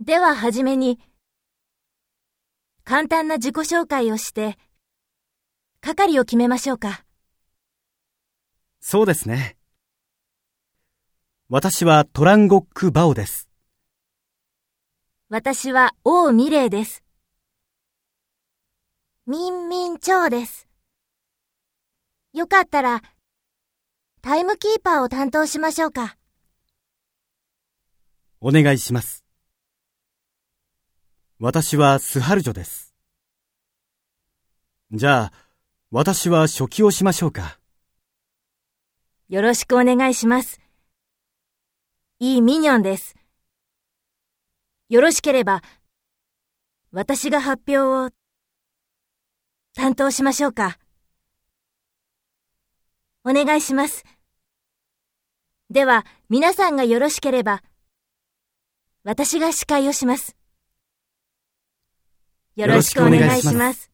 でははじめに、簡単な自己紹介をして、係を決めましょうか。そうですね。私はトランゴック・バオです。私は王ミレイです。ミンミンチョウです。よかったら、タイムキーパーを担当しましょうか。お願いします。私はスハルジョです。じゃあ、私は初期をしましょうか。よろしくお願いします。いいミニョンです。よろしければ、私が発表を担当しましょうか。お願いします。では、皆さんがよろしければ、私が司会をします。よろしくお願いします。